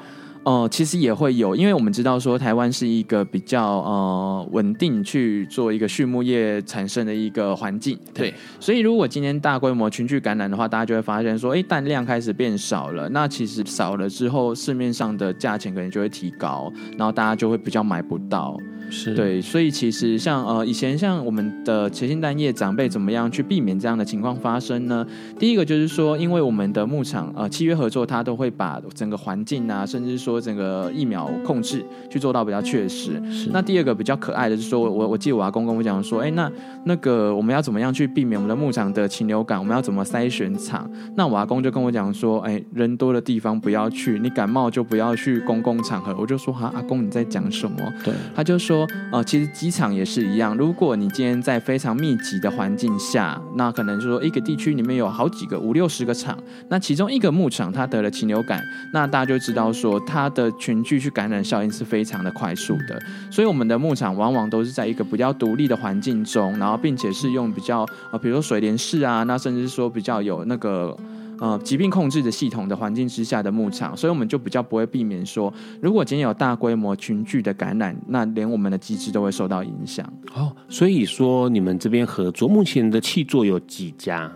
哦、呃，其实也会有，因为我们知道说台湾是一个比较呃稳定去做一个畜牧业产生的一个环境，对，所以如果今天大规模群聚感染的话，大家就会发现说，哎，蛋量开始变少了，那其实少了之后，市面上的价钱可能就会提高，然后大家就会比较买不到。是对，所以其实像呃以前像我们的茄心蛋业长辈怎么样去避免这样的情况发生呢？第一个就是说，因为我们的牧场呃契约合作，它都会把整个环境啊，甚至说整个疫苗控制去做到比较确实。是。那第二个比较可爱的是说，我我记得我阿公跟我讲说，哎，那那个我们要怎么样去避免我们的牧场的禽流感？我们要怎么筛选场？那我阿公就跟我讲说，哎，人多的地方不要去，你感冒就不要去公共场合。我就说哈，阿公你在讲什么？对，他就说，说呃，其实机场也是一样，如果你今天在非常密集的环境下，那可能就说一个地区里面有好几个五六十个场，那其中一个牧场它得了禽流感，那大家就知道说它的群聚去感染效应是非常的快速的，所以我们的牧场往往都是在一个比较独立的环境中，然后并且是用比较呃，比如说水帘式啊，那甚至说比较有那个。呃，疾病控制的系统的环境之下的牧场，所以我们就比较不会避免说，如果今天有大规模群聚的感染，那连我们的机制都会受到影响。哦，所以说你们这边合作，目前的气作有几家？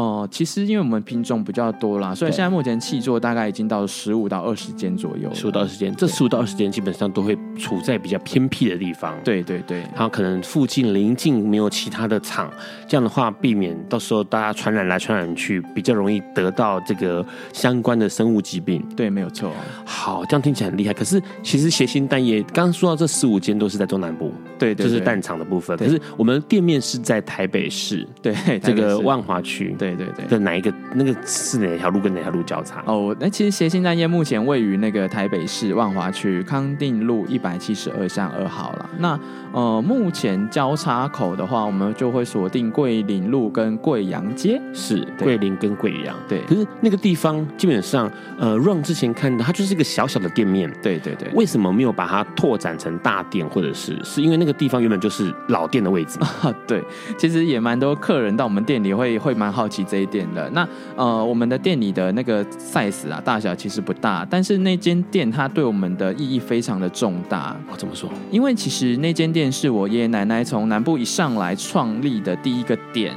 哦、呃，其实因为我们品种比较多啦，所以现在目前气座大概已经到十五到二十间左右。十五到二十间，这十五到二十间基本上都会处在比较偏僻的地方。对对对，然后可能附近邻近没有其他的厂，这样的话避免到时候大家传染来传染去，比较容易得到这个相关的生物疾病。对，没有错。好，这样听起来很厉害。可是其实协兴蛋业刚刚说到这十五间都是在中南部，对，对，对，就是蛋厂的部分。可是我们店面是在台北市，对，这个万华区。对对对对，的哪一个那个是哪条路跟哪条路交叉？哦，那其实协兴蛋业目前位于那个台北市万华区康定路一百七十二巷二号了。那呃，目前交叉口的话，我们就会锁定桂林路跟贵阳街，是桂林跟贵阳。对，可是那个地方基本上，呃，Run 之前看到它就是一个小小的店面。对对对，为什么没有把它拓展成大店，或者是是因为那个地方原本就是老店的位置？对，其实也蛮多客人到我们店里会会蛮好奇这一点的。那呃，我们的店里的那个 size 啊，大小其实不大，但是那间店它对我们的意义非常的重大。哦怎么说？因为其实那间店。是我爷爷奶奶从南部一上来创立的第一个点。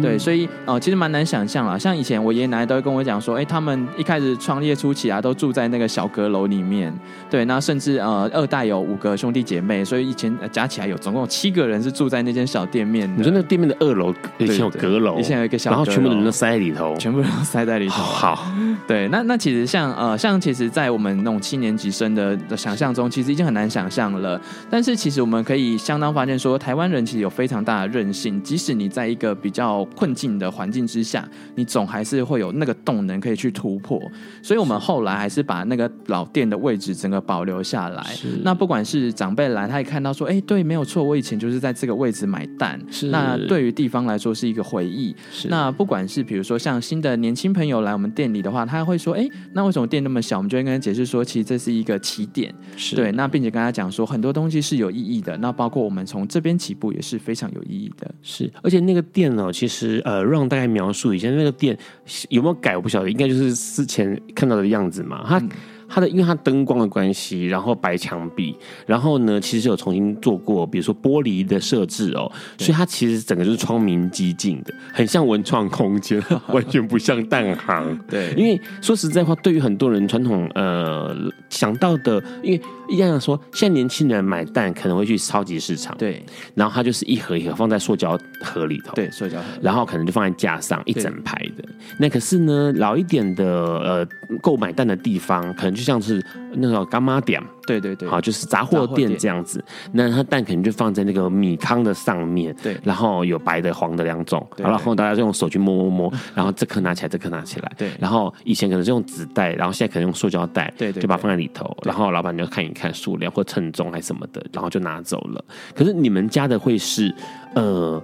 对，所以呃，其实蛮难想象啦。像以前我爷爷奶奶都会跟我讲说，哎，他们一开始创业初期啊，都住在那个小阁楼里面。对，那甚至呃，二代有五个兄弟姐妹，所以以前加起来有总共有七个人是住在那间小店面。你说那个店面的二楼以前有阁楼，以前有一个小，然后全部人都塞在里头，全部人都塞在里头。好，对，那那其实像呃，像其实，在我们那种七年级生的的想象中，其实已经很难想象了。但是其实我们可以相当发现说，台湾人其实有非常大的韧性，即使你在一个比较困境的环境之下，你总还是会有那个动能可以去突破，所以我们后来还是把那个老店的位置整个保留下来。那不管是长辈来，他也看到说，哎、欸，对，没有错，我以前就是在这个位置买蛋。是，那对于地方来说是一个回忆。是，那不管是比如说像新的年轻朋友来我们店里的话，他会说，哎、欸，那为什么店那么小？我们就会跟他解释说，其实这是一个起点。是，对，那并且跟他讲说，很多东西是有意义的。那包括我们从这边起步也是非常有意义的。是，而且那个店呢，其实呃，让大概描述一下那个店有没有改，我不晓得，应该就是之前看到的样子嘛。它。嗯它的因为它灯光的关系，然后白墙壁，然后呢，其实有重新做过，比如说玻璃的设置哦，所以它其实整个就是窗明几净的，很像文创空间，完全不像蛋行。对，因为说实在话，对于很多人传统呃想到的，因为一样说，现在年轻人买蛋可能会去超级市场，对，然后它就是一盒一盒放在塑胶盒里头，对，塑胶盒，然后可能就放在架上一整排的。那可是呢，老一点的呃购买蛋的地方可能。就像是那个干妈店，对对对，好，就是杂货店这样子。那它蛋可能就放在那个米糠的上面，对，然后有白的、黄的两种，然后大家就用手去摸摸摸，然后这颗拿起来，这颗拿起来，对。然后以前可能是用纸袋，然后现在可能用塑胶袋，对对，就把它放在里头，然后老板就看一看数量或称重还是什么的，然后就拿走了。可是你们家的会是呃。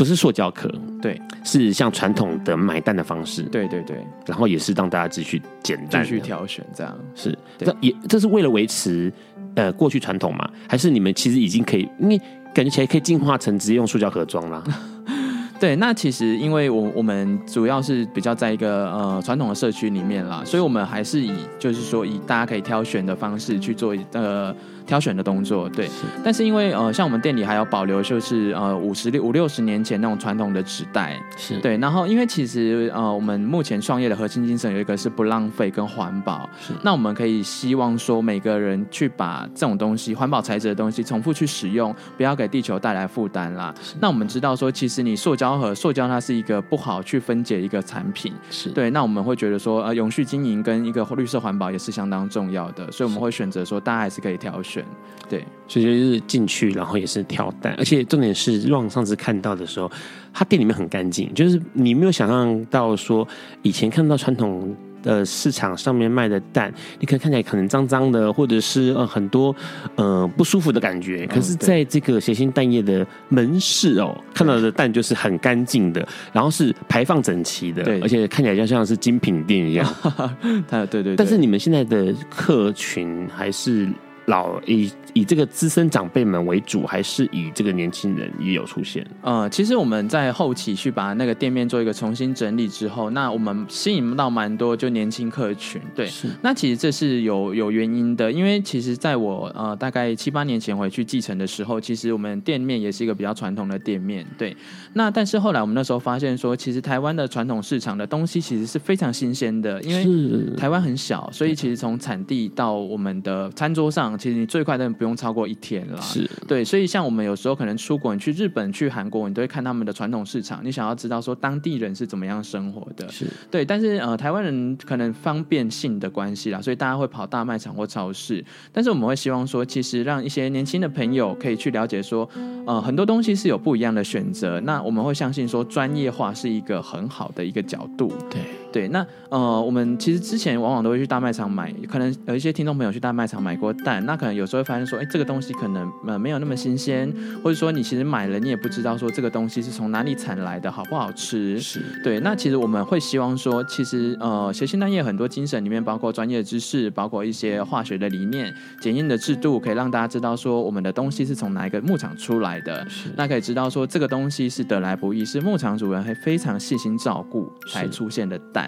不是塑胶壳，对，是像传统的买蛋的方式，对对对，然后也是让大家继续捡蛋，继续挑选，这样是，这也这是为了维持呃过去传统嘛？还是你们其实已经可以，因为感觉起来可以进化成直接用塑胶盒装啦？对，那其实因为我我们主要是比较在一个呃传统的社区里面啦，所以我们还是以就是说以大家可以挑选的方式去做呃。挑选的动作。对，是但是因为呃，像我们店里还有保留，就是呃五十六五六十年前那种传统的纸袋，是对。然后因为其实呃，我们目前创业的核心精神有一个是不浪费跟环保，是。那我们可以希望说每个人去把这种东西环保材质的东西重复去使用，不要给地球带来负担啦。是那我们知道说，其实你塑胶盒，塑胶它是一个不好去分解一个产品，是对。那我们会觉得说，呃，永续经营跟一个绿色环保也是相当重要的，所以我们会选择说，大家还是可以挑选。对，所以就是进去，然后也是挑蛋，而且重点是，让上次看到的时候，他店里面很干净，就是你没有想象到说，以前看到传统的市场上面卖的蛋，你可能看起来可能脏脏的，或者是呃很多呃不舒服的感觉。可是在这个谐星蛋液的门市哦，看到的蛋就是很干净的，然后是排放整齐的，对，而且看起来就像是精品店一样。对对对。但是你们现在的客群还是老以。以这个资深长辈们为主，还是以这个年轻人也有出现？呃，其实我们在后期去把那个店面做一个重新整理之后，那我们吸引到蛮多就年轻客群。对，是那其实这是有有原因的，因为其实在我呃大概七八年前回去继承的时候，其实我们店面也是一个比较传统的店面。对，那但是后来我们那时候发现说，其实台湾的传统市场的东西其实是非常新鲜的，因为台湾很小，所以其实从产地到我们的餐桌上，其实你最快的。不用超过一天了，是对，所以像我们有时候可能出国，你去日本、去韩国，你都会看他们的传统市场。你想要知道说当地人是怎么样生活的，是对。但是呃，台湾人可能方便性的关系啦，所以大家会跑大卖场或超市。但是我们会希望说，其实让一些年轻的朋友可以去了解说，呃，很多东西是有不一样的选择。那我们会相信说，专业化是一个很好的一个角度，对。对，那呃，我们其实之前往往都会去大卖场买，可能有一些听众朋友去大卖场买过蛋，那可能有时候会发现说，哎，这个东西可能呃没有那么新鲜，或者说你其实买了你也不知道说这个东西是从哪里产来的，好不好吃？是对。那其实我们会希望说，其实呃，谐星蛋业很多精神里面包括专业知识，包括一些化学的理念、检验的制度，可以让大家知道说我们的东西是从哪一个牧场出来的，那可以知道说这个东西是得来不易，是牧场主人还非常细心照顾才出现的蛋。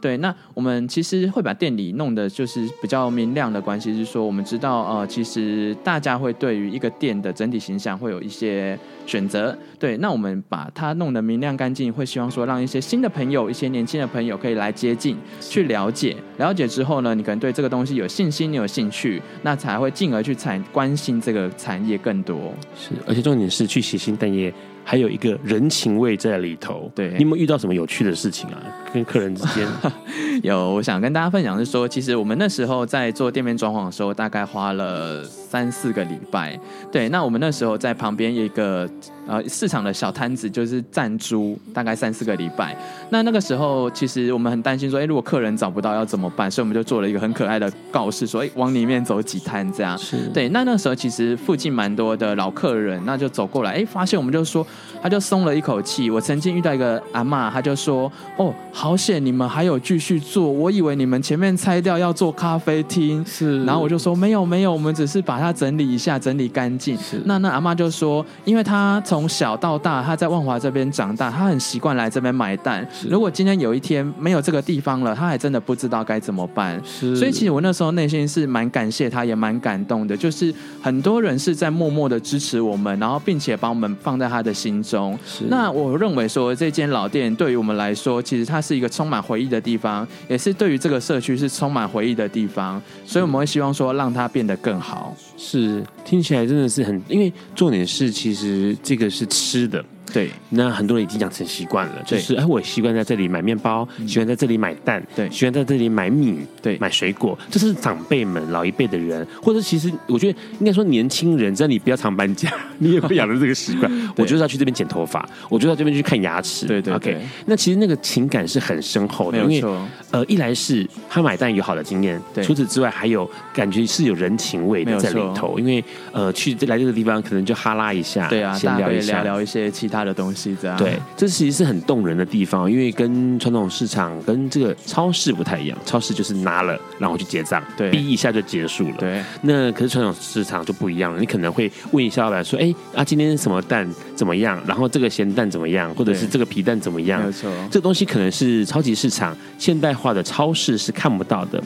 对，那我们其实会把店里弄的就是比较明亮的关系，是说我们知道，呃，其实大家会对于一个店的整体形象会有一些选择。对，那我们把它弄得明亮干净，会希望说让一些新的朋友、一些年轻的朋友可以来接近、去了解。了解之后呢，你可能对这个东西有信心，你有兴趣，那才会进而去产关心这个产业更多。是，而且重点是去谐星蛋业。还有一个人情味在里头，对，你有没有遇到什么有趣的事情啊？跟客人之间 有，我想跟大家分享是说，其实我们那时候在做店面装潢的时候，大概花了三四个礼拜。对，那我们那时候在旁边有一个呃市场的小摊子，就是暂租，大概三四个礼拜。那那个时候，其实我们很担心说，哎，如果客人找不到要怎么办？所以我们就做了一个很可爱的告示，说，哎，往里面走几摊这样。是对，那那时候其实附近蛮多的老客人，那就走过来，哎，发现我们就说。他就松了一口气。我曾经遇到一个阿妈，他就说：“哦，好险你们还有继续做，我以为你们前面拆掉要做咖啡厅。”是，然后我就说：“没有没有，我们只是把它整理一下，整理干净。”是，那那阿妈就说：“因为他从小到大，他在万华这边长大，他很习惯来这边买蛋。如果今天有一天没有这个地方了，他还真的不知道该怎么办。是，所以其实我那时候内心是蛮感谢他，也蛮感动的。就是很多人是在默默的支持我们，然后并且把我们放在他的心中。是那我认为说，这间老店对于我们来说，其实它是一个充满回忆的地方，也是对于这个社区是充满回忆的地方，所以我们会希望说，让它变得更好。是，听起来真的是很，因为重点是，其实这个是吃的。对，那很多人已经养成习惯了，就是哎，我习惯在这里买面包，喜欢在这里买蛋，对，喜欢在这里买米，对，买水果，这是长辈们、老一辈的人，或者其实我觉得应该说年轻人，只要你不要常搬家，你也会养成这个习惯。我就是要去这边剪头发，我就要这边去看牙齿。对对，OK。那其实那个情感是很深厚的，因为呃，一来是他买蛋有好的经验，除此之外还有感觉是有人情味的在里头，因为呃，去来这个地方可能就哈拉一下，对啊，闲聊一下，聊聊一些其他。的东西这样对，这其实是很动人的地方，因为跟传统市场跟这个超市不太一样，超市就是拿了然后去结账，对，逼一下就结束了。对，那可是传统市场就不一样了，你可能会问一下老板说：“哎啊，今天什么蛋怎么样？然后这个咸蛋怎么样？或者是这个皮蛋怎么样？”没错，这东西可能是超级市场现代化的超市是看不到的。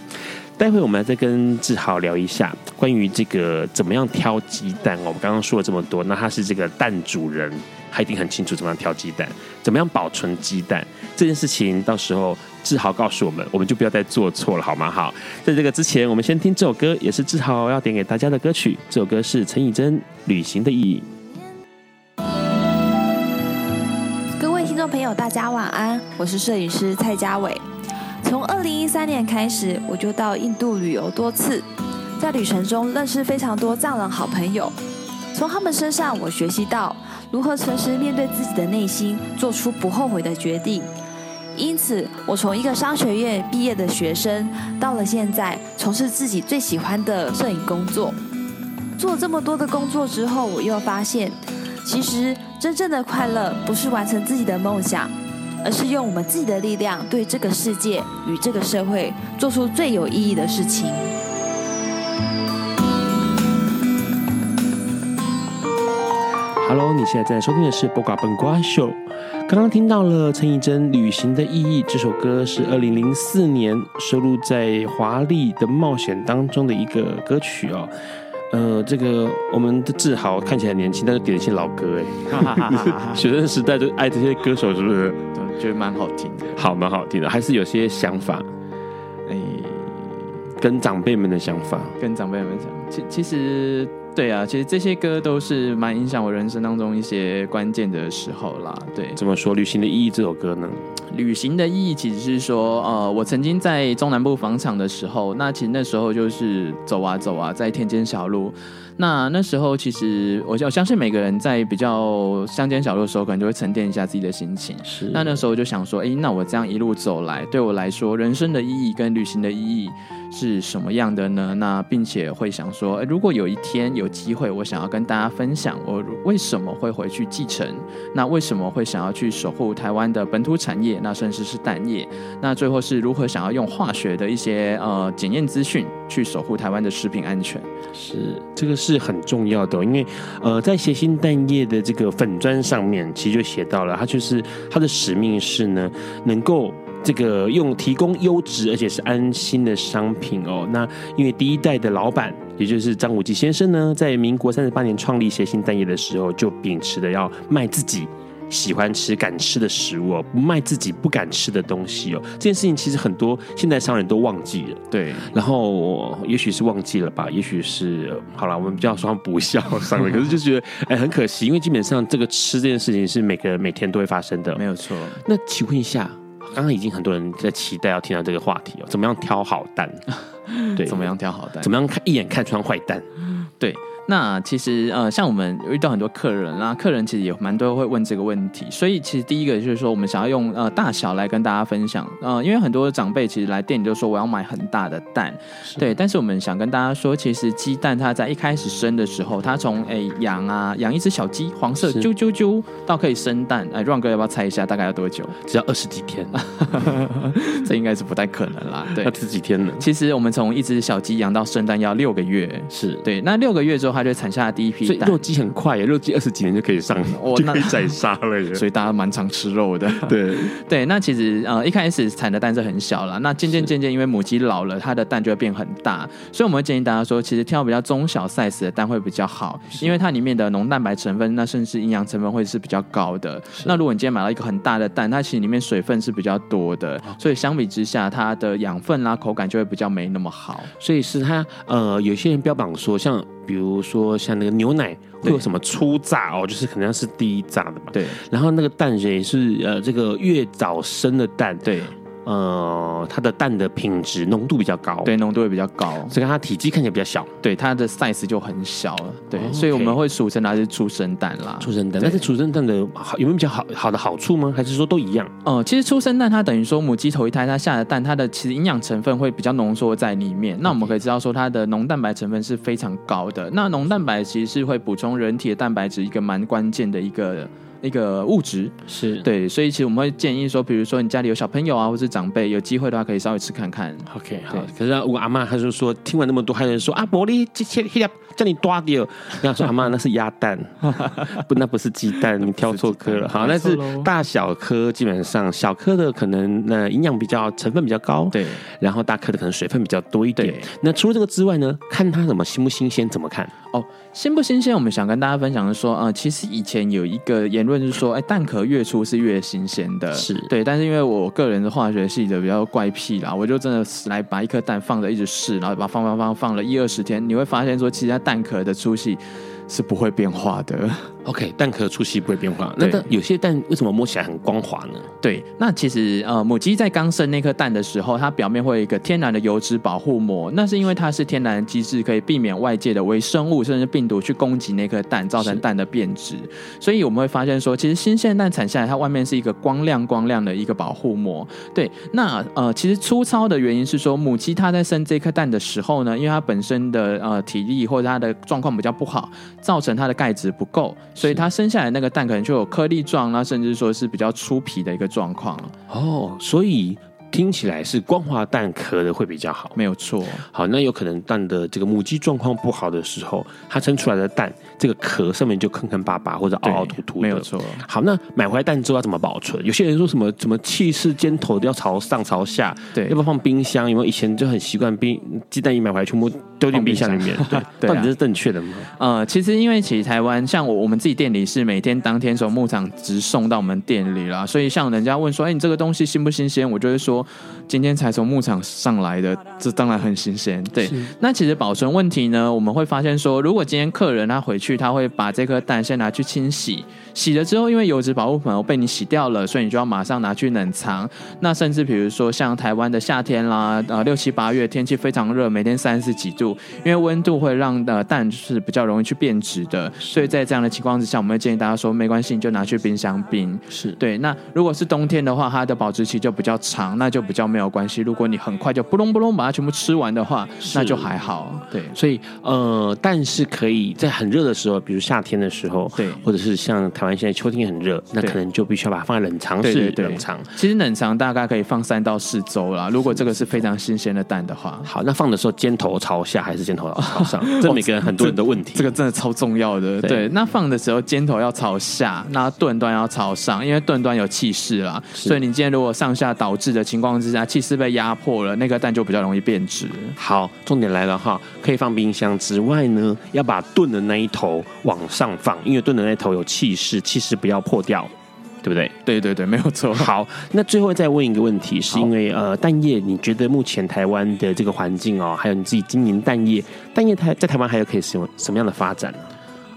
待会我们再跟志豪聊一下关于这个怎么样挑鸡蛋。我们刚刚说了这么多，那他是这个蛋主人，他一定很清楚怎么样挑鸡蛋，怎么样保存鸡蛋这件事情。到时候志豪告诉我们，我们就不要再做错了，好吗？好，在这个之前，我们先听这首歌，也是志豪要点给大家的歌曲。这首歌是陈以贞《旅行的意义》。各位听众朋友，大家晚安，我是摄影师蔡家伟。从二零一三年开始，我就到印度旅游多次，在旅程中认识非常多藏人好朋友。从他们身上，我学习到如何诚实面对自己的内心，做出不后悔的决定。因此，我从一个商学院毕业的学生，到了现在从事自己最喜欢的摄影工作。做这么多的工作之后，我又发现，其实真正的快乐不是完成自己的梦想。而是用我们自己的力量，对这个世界与这个社会做出最有意义的事情。Hello，你现在在收听的是《播瓜笨瓜秀》。刚刚听到了陈以贞《旅行的意义》这首歌，是二零零四年收录在《华丽的冒险》当中的一个歌曲哦。呃，这个我们的志豪看起来年轻，但是点一些老歌哎，学生时代就爱这些歌手，是不是？觉得蛮好听的，好，蛮好听的，还是有些想法，哎，跟长辈们的想法，跟长辈们讲，其其实。对啊，其实这些歌都是蛮影响我人生当中一些关键的时候啦。对，怎么说《旅行的意义》这首歌呢？旅行的意义其实是说，呃，我曾经在中南部访场的时候，那其实那时候就是走啊走啊，在田间小路。那那时候其实我我相信每个人在比较乡间小路的时候，可能就会沉淀一下自己的心情。是。那那时候就想说，哎，那我这样一路走来，对我来说，人生的意义跟旅行的意义。是什么样的呢？那并且会想说，如果有一天有机会，我想要跟大家分享我为什么会回去继承，那为什么会想要去守护台湾的本土产业，那甚至是蛋业，那最后是如何想要用化学的一些呃检验资讯去守护台湾的食品安全？是这个是很重要的，因为呃在谐星蛋液的这个粉砖上面，其实就写到了，它就是它的使命是呢，能够。这个用提供优质而且是安心的商品哦。那因为第一代的老板，也就是张武吉先生呢，在民国三十八年创立协兴蛋业的时候，就秉持的要卖自己喜欢吃、敢吃的食物哦，不卖自己不敢吃的东西哦。这件事情其实很多现代商人都忘记了，对。然后也许是忘记了吧，也许是好了，我们比较说不孝商人，可是就觉得哎很可惜，因为基本上这个吃这件事情是每个人每天都会发生的，没有错。那请问一下。刚刚已经很多人在期待要听到这个话题哦，怎么样挑好蛋？对，怎么样挑好蛋？怎么样看一眼看穿坏蛋？对。那其实呃，像我们遇到很多客人啦，客人其实也蛮多会问这个问题，所以其实第一个就是说，我们想要用呃大小来跟大家分享，呃，因为很多长辈其实来店里就说我要买很大的蛋，对，但是我们想跟大家说，其实鸡蛋它在一开始生的时候，它从诶养啊养一只小鸡，黄色啾啾啾到可以生蛋，哎，Ron 哥要不要猜一下大概要多久？只要二十几天，这应该是不太可能啦，对，要十几天呢？其实我们从一只小鸡养到生蛋要六个月，是对，那六个月之后。它就产下第一批蛋，所以肉鸡很快耶，肉鸡二十几年就可以上，哦、就可以宰杀了耶。所以大家蛮常吃肉的。对 对，那其实呃一开始产的蛋是很小了，那渐渐渐渐因为母鸡老了，它的蛋就会变很大。所以我们会建议大家说，其实挑比较中小 size 的蛋会比较好，因为它里面的浓蛋白成分，那甚至营养成分会是比较高的。那如果你今天买到一个很大的蛋，它其实里面水分是比较多的，所以相比之下，它的养分啦、口感就会比较没那么好。所以是它呃有些人标榜说像。比如说像那个牛奶会有什么初榨哦，就是可能是第一榨的嘛。对，然后那个蛋也是呃，这个越早生的蛋，对。呃，它的蛋的品质浓度比较高，对，浓度也比较高，所以它体积看起来比较小，对，它的 size 就很小了，对，哦 okay、所以我们会俗称它是出生蛋啦，出生蛋。但是出生蛋的好有没有比较好好的好处吗？还是说都一样？哦、呃，其实出生蛋它等于说母鸡头一胎它下的蛋，它的其实营养成分会比较浓缩在里面。那我们可以知道说它的浓蛋白成分是非常高的。那浓蛋白其实是会补充人体的蛋白质一个蛮关键的一个。一个物质。是对，所以其实我们会建议说，比如说你家里有小朋友啊，或是长辈，有机会的话可以稍微吃看看。OK，好。可是我阿妈她就说，听完那么多，还有人说啊，玻璃这些叫你抓掉。跟她说阿妈那是鸭蛋，不，那不是鸡蛋，你挑错颗了。好，那是大小颗，基本上小颗的可能那营养比较成分比较高，对。然后大颗的可能水分比较多一点。那除了这个之外呢，看它怎么新不新鲜，怎么看？哦，新不新鲜？我们想跟大家分享的说，呃，其实以前有一个言论是说，哎，蛋壳越粗是越新鲜的，是对。但是因为我个人的化学系的比较怪癖啦，我就真的来把一颗蛋放着一直试，然后把它放放放放了一二十天，你会发现说，其实它蛋壳的粗细是不会变化的。OK，蛋壳粗细不会变化。那有些蛋为什么摸起来很光滑呢？对，那其实呃，母鸡在刚生那颗蛋的时候，它表面会有一个天然的油脂保护膜，那是因为它是天然的机制，可以避免外界的微生物甚至病毒去攻击那颗蛋，造成蛋的变质。所以我们会发现说，其实新鲜蛋产下来，它外面是一个光亮光亮的一个保护膜。对，那呃，其实粗糙的原因是说，母鸡它在生这颗蛋的时候呢，因为它本身的呃体力或者它的状况比较不好，造成它的钙质不够。所以它生下来那个蛋可能就有颗粒状，那甚至说是比较粗皮的一个状况哦，所以。听起来是光滑蛋壳的会比较好，没有错。好，那有可能蛋的这个母鸡状况不好的时候，它生出来的蛋这个壳上面就坑坑巴巴或者凹凹凸凸的，没有错。好，那买回来蛋之后要怎么保存？有些人说什么什么气势尖头都要朝上朝下，对，要不要放冰箱？因为以前就很习惯冰鸡蛋一买回来全部丢进冰箱里面，对，对啊、到底是正确的吗？呃，其实因为其实台湾像我我们自己店里是每天当天从牧场直送到我们店里啦，所以像人家问说，哎，你这个东西新不新鲜？我就会说今天才。从牧场上来的，这当然很新鲜。对，那其实保存问题呢，我们会发现说，如果今天客人他回去，他会把这颗蛋先拿去清洗。洗了之后，因为油脂保护粉被你洗掉了，所以你就要马上拿去冷藏。那甚至比如说像台湾的夏天啦，呃六七八月天气非常热，每天三十几度，因为温度会让呃蛋是比较容易去变质的。所以在这样的情况之下，我们会建议大家说，没关系，你就拿去冰箱冰。是对。那如果是冬天的话，它的保质期就比较长，那就比较没有关系。如果你很快就扑隆扑隆把它全部吃完的话，那就还好。对。所以呃，但是可以在很热的时候，比如夏天的时候，对，或者是像台湾。现在秋天很热，那可能就必须要把它放在冷藏室冷藏。其实冷藏大概可以放三到四周啦。如果这个是非常新鲜的蛋的话，好，那放的时候尖头朝下还是尖头要朝上？这每个人很多人的问题，这个真的超重要的。对，那放的时候尖头要朝下，那盾端要朝上，因为盾端有气势啦。所以你今天如果上下导致的情况之下，气势被压迫了，那个蛋就比较容易变质。好，重点来了哈，可以放冰箱之外呢，要把盾的那一头往上放，因为盾的那一头有气势。气势不要破掉，对不对？对对对，没有错。好，那最后再问一个问题，是因为呃，蛋业，你觉得目前台湾的这个环境哦，还有你自己经营蛋业，蛋业台在台湾还有可以什么什么样的发展呢？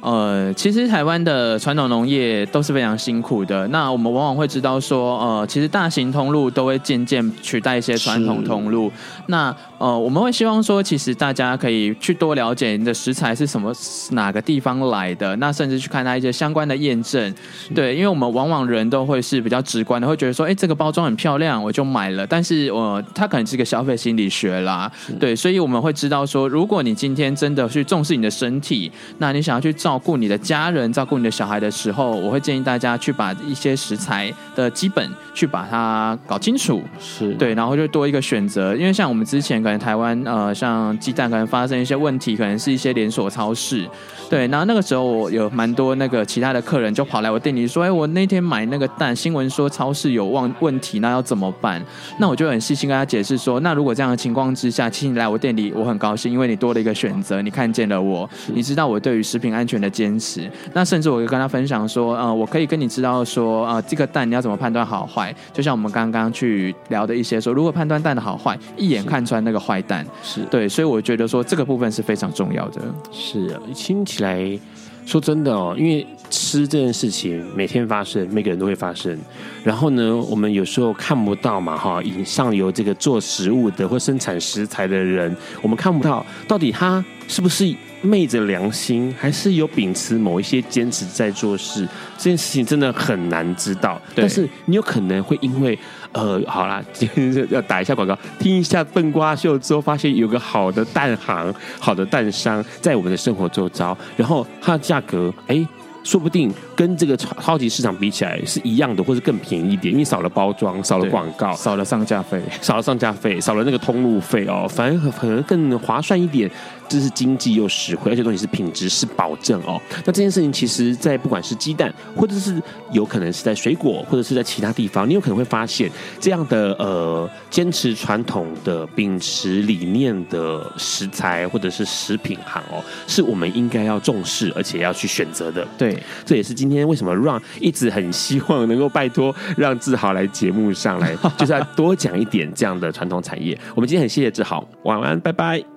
呃，其实台湾的传统农业都是非常辛苦的。那我们往往会知道说，呃，其实大型通路都会渐渐取代一些传统通路。那呃，我们会希望说，其实大家可以去多了解你的食材是什么哪个地方来的，那甚至去看它一些相关的验证。对，因为我们往往人都会是比较直观的，会觉得说，哎，这个包装很漂亮，我就买了。但是，呃，它可能是一个消费心理学啦。对，所以我们会知道说，如果你今天真的去重视你的身体，那你想要去照顾你的家人、照顾你的小孩的时候，我会建议大家去把一些食材的基本去把它搞清楚。是对，然后就多一个选择，因为像我们之前。可能台湾呃，像鸡蛋可能发生一些问题，可能是一些连锁超市，对。然后那个时候我有蛮多那个其他的客人就跑来我店里说：“哎，我那天买那个蛋，新闻说超市有问问题，那要怎么办？”那我就很细心跟他解释说：“那如果这样的情况之下，请你来我店里，我很高兴，因为你多了一个选择，你看见了我，你知道我对于食品安全的坚持。那甚至我就跟他分享说：呃，我可以跟你知道说，呃，这个蛋你要怎么判断好坏？就像我们刚刚去聊的一些说，如果判断蛋的好坏，一眼看穿那个。”坏蛋是对，所以我觉得说这个部分是非常重要的。是啊，听起来说真的哦，因为吃这件事情每天发生，每个人都会发生。然后呢，我们有时候看不到嘛，哈，以上游这个做食物的或生产食材的人，我们看不到到底他是不是。昧着良心，还是有秉持某一些坚持在做事，这件事情真的很难知道。但是你有可能会因为，呃，好啦，今天要打一下广告，听一下笨瓜秀之后，发现有个好的蛋行、好的蛋商在我们的生活周遭，然后它的价格，哎。说不定跟这个超超级市场比起来是一样的，或是更便宜一点，因为少了包装，少了广告，少了上架费，少了上架费，少了那个通路费哦，反而可能更划算一点。这是经济又实惠，而且东西是品质是保证哦。那这件事情其实，在不管是鸡蛋，或者是有可能是在水果，或者是在其他地方，你有可能会发现这样的呃，坚持传统的、秉持理念的食材或者是食品行哦，是我们应该要重视而且要去选择的。对，这也是今天为什么 Ron 一直很希望能够拜托让志豪来节目上来，就是要多讲一点这样的传统产业。我们今天很谢谢志豪，晚安，拜拜。